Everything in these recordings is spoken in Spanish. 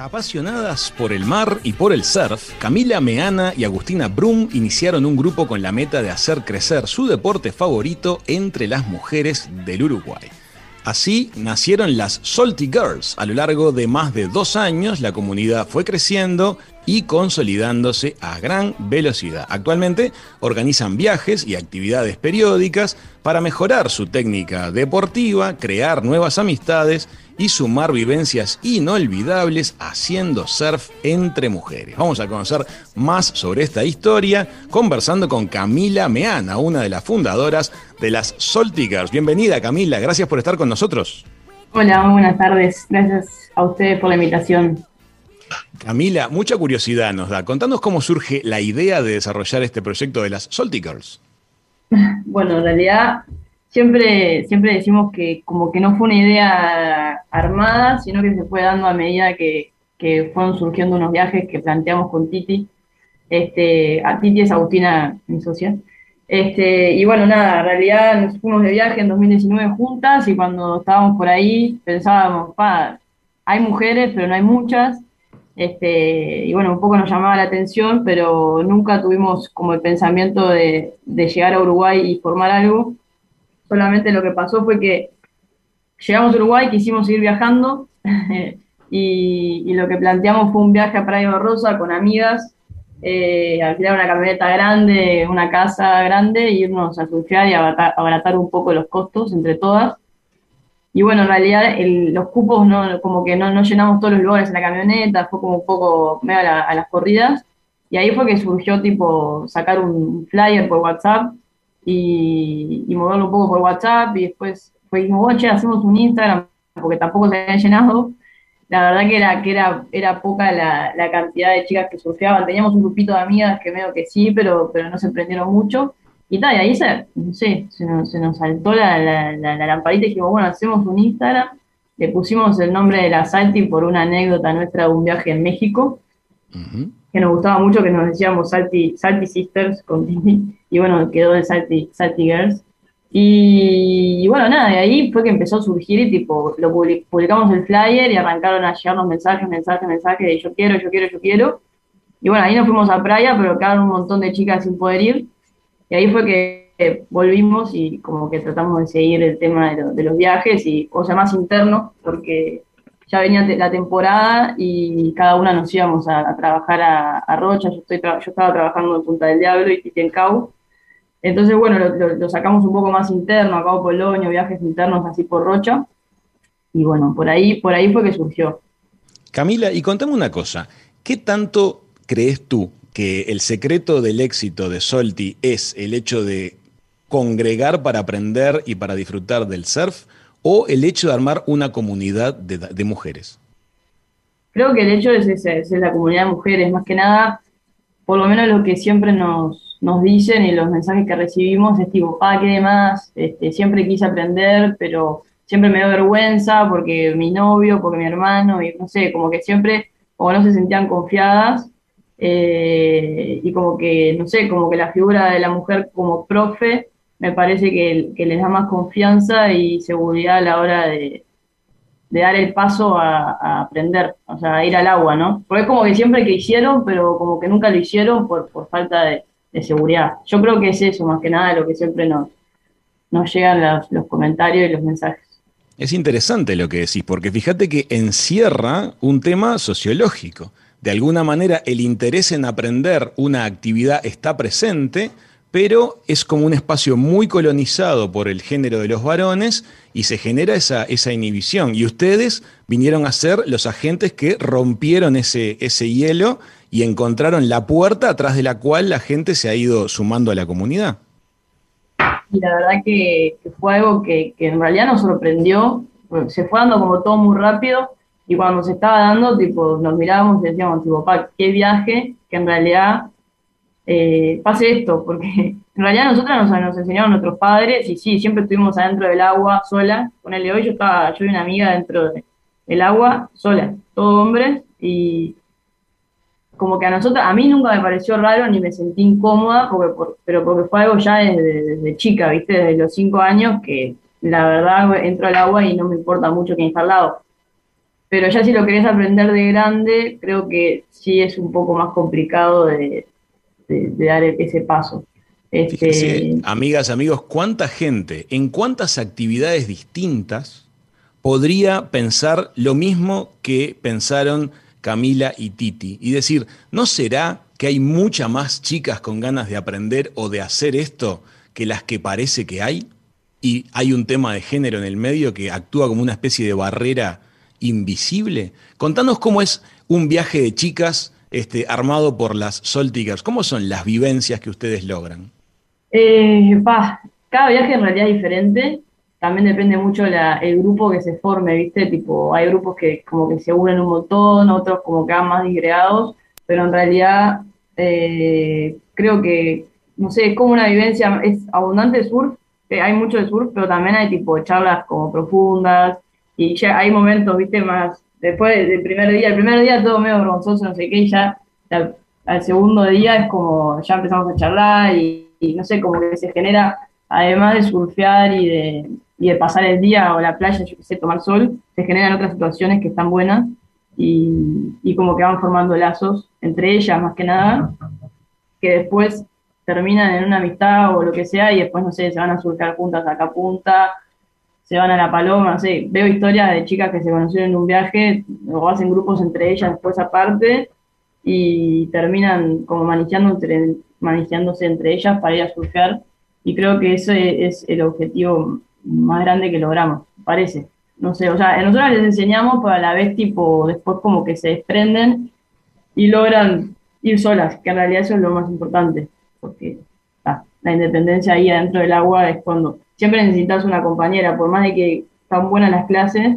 Apasionadas por el mar y por el surf, Camila Meana y Agustina Brum iniciaron un grupo con la meta de hacer crecer su deporte favorito entre las mujeres del Uruguay. Así nacieron las Salty Girls. A lo largo de más de dos años, la comunidad fue creciendo y consolidándose a gran velocidad. Actualmente organizan viajes y actividades periódicas para mejorar su técnica deportiva, crear nuevas amistades y sumar vivencias inolvidables haciendo surf entre mujeres. Vamos a conocer más sobre esta historia conversando con Camila Meana, una de las fundadoras de las Girls. Bienvenida Camila, gracias por estar con nosotros. Hola, buenas tardes. Gracias a ustedes por la invitación. Camila, mucha curiosidad nos da. Contanos cómo surge la idea de desarrollar este proyecto de las Girls. Bueno, en realidad siempre, siempre decimos que como que no fue una idea armada, sino que se fue dando a medida que, fueron surgiendo unos viajes que planteamos con Titi. Este, a Titi es Agustina, mi socia. Este, y bueno, nada, en realidad nos fuimos de viaje en 2019 juntas y cuando estábamos por ahí pensábamos, pa, hay mujeres, pero no hay muchas. Este, y bueno, un poco nos llamaba la atención, pero nunca tuvimos como el pensamiento de, de llegar a Uruguay y formar algo. Solamente lo que pasó fue que llegamos a Uruguay, quisimos seguir viajando y, lo que planteamos fue un viaje a Praia Rosa con amigas, eh, alquilar una camioneta grande, una casa grande, e irnos a surfear y abaratar, un poco los costos entre todas. Y bueno, en realidad los cupos no, como que no, no, llenamos todos los lugares en la camioneta, fue como un poco medio a, las corridas. Y ahí fue que surgió tipo sacar un flyer por WhatsApp y, moverlo un poco por WhatsApp y después fue dijimos, oye, hacemos un Instagram porque tampoco se había llenado. La verdad que era, que era, era poca la, la, cantidad de chicas que surfeaban. Teníamos un grupito de amigas que medio que sí, pero, pero no se prendieron mucho. Y tal, y ahí se, no sé, se nos, se nos saltó la, la, la, lamparita y dijimos, bueno, hacemos un Instagram. Le pusimos el nombre de la Salty por una anécdota nuestra de un viaje en México que nos gustaba mucho, que nos decíamos Salty, Salty Sisters con y bueno, quedó de Salty, Salty Girls. Y, bueno, nada, de ahí fue que empezó a surgir y tipo, lo publicamos el flyer y arrancaron a llegar los mensajes, mensajes, mensajes de yo quiero, yo quiero, yo quiero. Y bueno, ahí nos fuimos a playa, pero quedaron un montón de chicas sin poder ir. Y ahí fue que volvimos y como que tratamos de seguir el tema de, los viajes y sea más interno, porque ya venía la temporada y cada una nos íbamos a, trabajar a, Rocha, yo, estaba trabajando en Punta del Diablo y Titi en Cabo. Entonces, bueno, lo, sacamos un poco más interno, a Polonio, viajes internos así por Rocha. Y bueno, por ahí, por ahí fue que surgió. Camila, y contame una cosa, ¿qué tanto crees tú que el secreto del éxito de Solti es el hecho de congregar para aprender y para disfrutar del surf? o el hecho de armar una comunidad de, mujeres? Creo que el hecho es, ese, es la comunidad de mujeres, más que nada, por lo menos lo que siempre nos, dicen y los mensajes que recibimos es tipo, ah, qué demás, este, siempre quise aprender, pero siempre me da vergüenza porque mi novio, porque mi hermano, y no sé, como que siempre, como no se sentían confiadas, eh, y como que, no sé, como que la figura de la mujer como profe me parece que, les da más confianza y seguridad a la hora de, dar el paso a, aprender, o sea, a ir al agua, ¿no? Porque es como que siempre que hicieron, pero como que nunca lo hicieron por, falta de, seguridad. Yo creo que es eso, más que nada, lo que siempre nos, nos llegan los, comentarios y los mensajes. Es interesante lo que decís, porque fíjate que encierra un tema sociológico. De alguna manera, el interés en aprender una actividad está presente, pero es como un espacio muy colonizado por el género de los varones y se genera esa, esa inhibición. Y ustedes vinieron a ser los agentes que rompieron ese, ese hielo y encontraron la puerta atrás de la cual la gente se ha ido sumando a la comunidad. Y la verdad que, fue algo que, en realidad nos sorprendió, se fue dando como todo muy rápido y cuando se estaba dando, tipo, nos mirábamos y decíamos, tipo, pa, qué viaje, que en realidad eh, pase esto, porque en realidad nosotros nos, nos, enseñaron nuestros padres y sí, siempre estuvimos adentro del agua sola. Con él hoy yo estaba, yo y una amiga dentro del agua sola, todo hombres y como que a nosotros, a mí nunca me pareció raro ni me sentí incómoda, porque, pero porque fue algo ya desde, chica, ¿viste? Desde los cinco años que la verdad entro al agua y no me importa mucho quién está al lado. Pero ya si lo querés aprender de grande, creo que sí es un poco más complicado de, dar ese paso. Este... amigas, amigos, ¿cuánta gente en cuántas actividades distintas podría pensar lo mismo que pensaron Camila y Titi? Y decir, ¿no será que hay muchas más chicas con ganas de aprender o de hacer esto que las que parece que hay? Y hay un tema de género en el medio que actúa como una especie de barrera invisible. Contanos cómo es un viaje de chicas este, armado por las Soltigers. ¿Cómo son las vivencias que ustedes logran? Eh, cada viaje en realidad es diferente. También depende mucho el grupo que se forme, ¿viste? Tipo, hay grupos que como que se unen un montón, otros como que van más disgregados, pero en realidad eh, creo que, no sé, es como una vivencia, es abundante surf, eh, hay mucho de surf, pero también hay tipo charlas como profundas, y ya hay momentos, viste, más, después del primer día, el primer día todo medio vergonzoso, no sé qué, y ya al segundo día es como, ya empezamos a charlar y, no sé, como que se genera, además de surfear y de, y de pasar el día o la playa, yo qué sé, tomar sol, se generan otras situaciones que están buenas y, y como que van formando lazos entre ellas más que nada, que después terminan en una amistad o lo que sea y después, no sé, se van a surfear juntas acá a punta se van a la paloma, no sé, veo historias de chicas que se conocieron en un viaje o hacen grupos entre ellas después aparte y terminan como manejando entre ellas para ir a surfear y creo que ese es el objetivo más grande que logramos, parece. No sé, o sea, nosotros les enseñamos, pero a la vez tipo después como que se desprenden y logran ir solas, que en realidad eso es lo más importante, porque la independencia ahí adentro del agua es cuando siempre necesitas una compañera, por más de que están buenas las clases,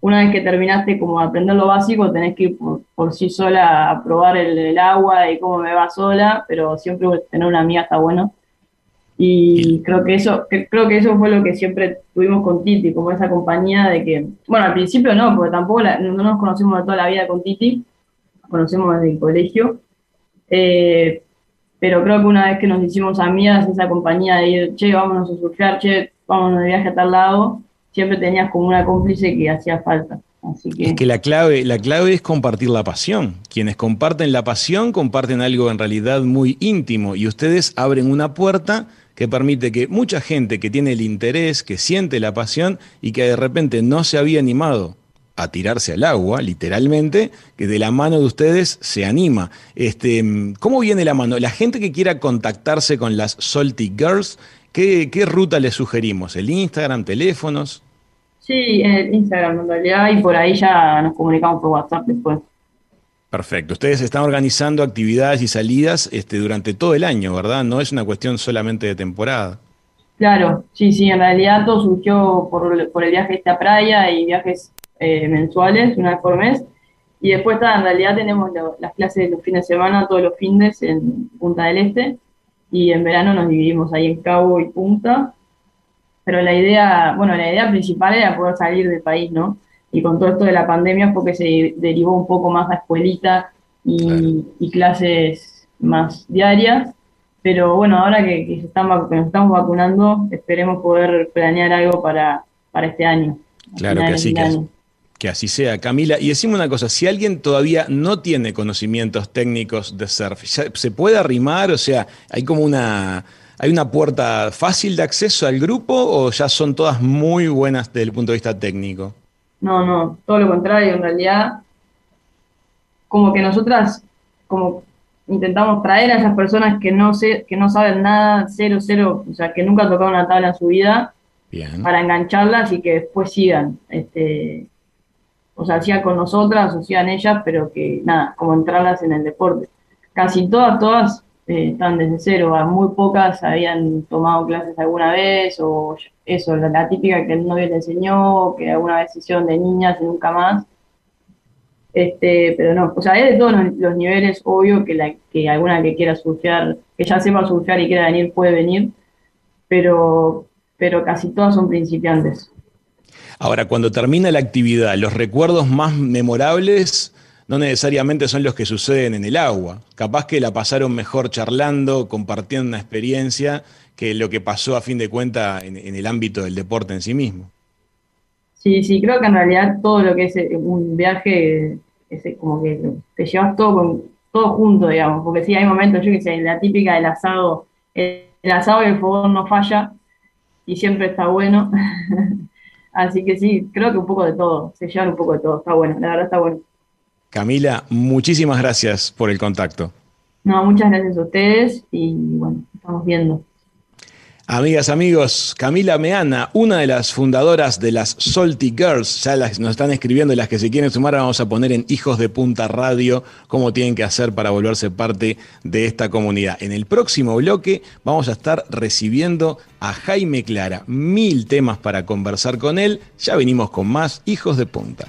una vez que terminaste como aprender lo básico, tenés que ir por, sí sola a probar el, agua y cómo me va sola, pero siempre tener una amiga está bueno. Y creo que eso, creo que eso fue lo que siempre tuvimos con Titi, como esa compañía de que, bueno, al principio no, porque tampoco no nos conocimos de toda la vida con Titi, nos conocemos desde el colegio, eh, pero creo que una vez que nos hicimos amigas, esa compañía de ir, che, vámonos a surfear, che, vámonos de viaje a tal lado, siempre tenías como una cómplice que hacía falta. Así que... Es que la clave, la clave es compartir la pasión. Quienes comparten la pasión comparten algo en realidad muy íntimo y ustedes abren una puerta que permite que mucha gente que tiene el interés, que siente la pasión y que de repente no se había animado a tirarse al agua, literalmente, que de la mano de ustedes se anima. Este, ¿Cómo viene la mano? La gente que quiera contactarse con las Salty Girls, ¿qué, ruta le sugerimos? ¿El Instagram, teléfonos? Sí, el Instagram en realidad, y por ahí ya nos comunicamos por WhatsApp después. Perfecto. Ustedes están organizando actividades y salidas este, durante todo el año, ¿verdad? No es una cuestión solamente de temporada. Claro, sí, sí, en realidad todo surgió por, por el viaje a esta playa y viajes eh, mensuales, una vez por mes. Y después, en realidad, tenemos las clases de los fines de semana, todos los fines en Punta del Este. Y en verano nos dividimos ahí en Cabo y Punta. Pero la idea, bueno, la idea principal era poder salir del país, ¿no? Y con todo esto de la pandemia fue que se derivó un poco más a escuelita y, clases más diarias. Pero bueno, ahora que, que, están, que nos estamos vacunando, esperemos poder planear algo para, para este año. Claro que sí, que, que así sea, Camila. Y decimos una cosa, si alguien todavía no tiene conocimientos técnicos de surf, ¿se puede arrimar? O sea, ¿hay como una, hay una puerta fácil de acceso al grupo o ya son todas muy buenas desde el punto de vista técnico? No, no, todo lo contrario, en realidad, como que nosotras, como intentamos traer a esas personas que no, sé, que no saben nada, cero, cero, o sea, que nunca han tocado una tabla en su vida, para engancharlas y que después sigan. Este, o sea, hacía con nosotras, o hacían ellas, pero que nada, como entrarlas en el deporte. Casi todas, todas eh, están desde cero, muy pocas habían tomado clases alguna vez, o eso, la, típica que el novio le enseñó, que alguna vez hicieron de niñas y nunca más. Este, pero no, o sea, es de todos los, niveles, obvio que, la, que alguna que quiera surfear, que ya sepa surfear y quiera venir, puede venir, pero, pero casi todas son principiantes. Ahora, cuando termina la actividad, los recuerdos más memorables no necesariamente son los que suceden en el agua. Capaz que la pasaron mejor charlando, compartiendo una experiencia, que lo que pasó a fin de cuentas en, el ámbito del deporte en sí mismo. Sí, sí, creo que en realidad todo lo que es eh, un viaje es eh, como que te llevas todo todo junto, digamos, porque sí hay momentos, yo que sé, la típica del asado, el, asado y el fogón no falla y siempre está bueno. Así que sí, creo que un poco de todo, se llevan un poco de todo, está bueno, la verdad está bueno. Camila, muchísimas gracias por el contacto. No, muchas gracias a ustedes y bueno, estamos viendo. Amigas, amigos, Camila Meana, una de las fundadoras de las Salty Girls, ya las, nos están escribiendo y las que se quieren sumar, vamos a poner en Hijos de Punta Radio cómo tienen que hacer para volverse parte de esta comunidad. En el próximo bloque vamos a estar recibiendo a Jaime Clara, mil temas para conversar con él. Ya venimos con más Hijos de Punta.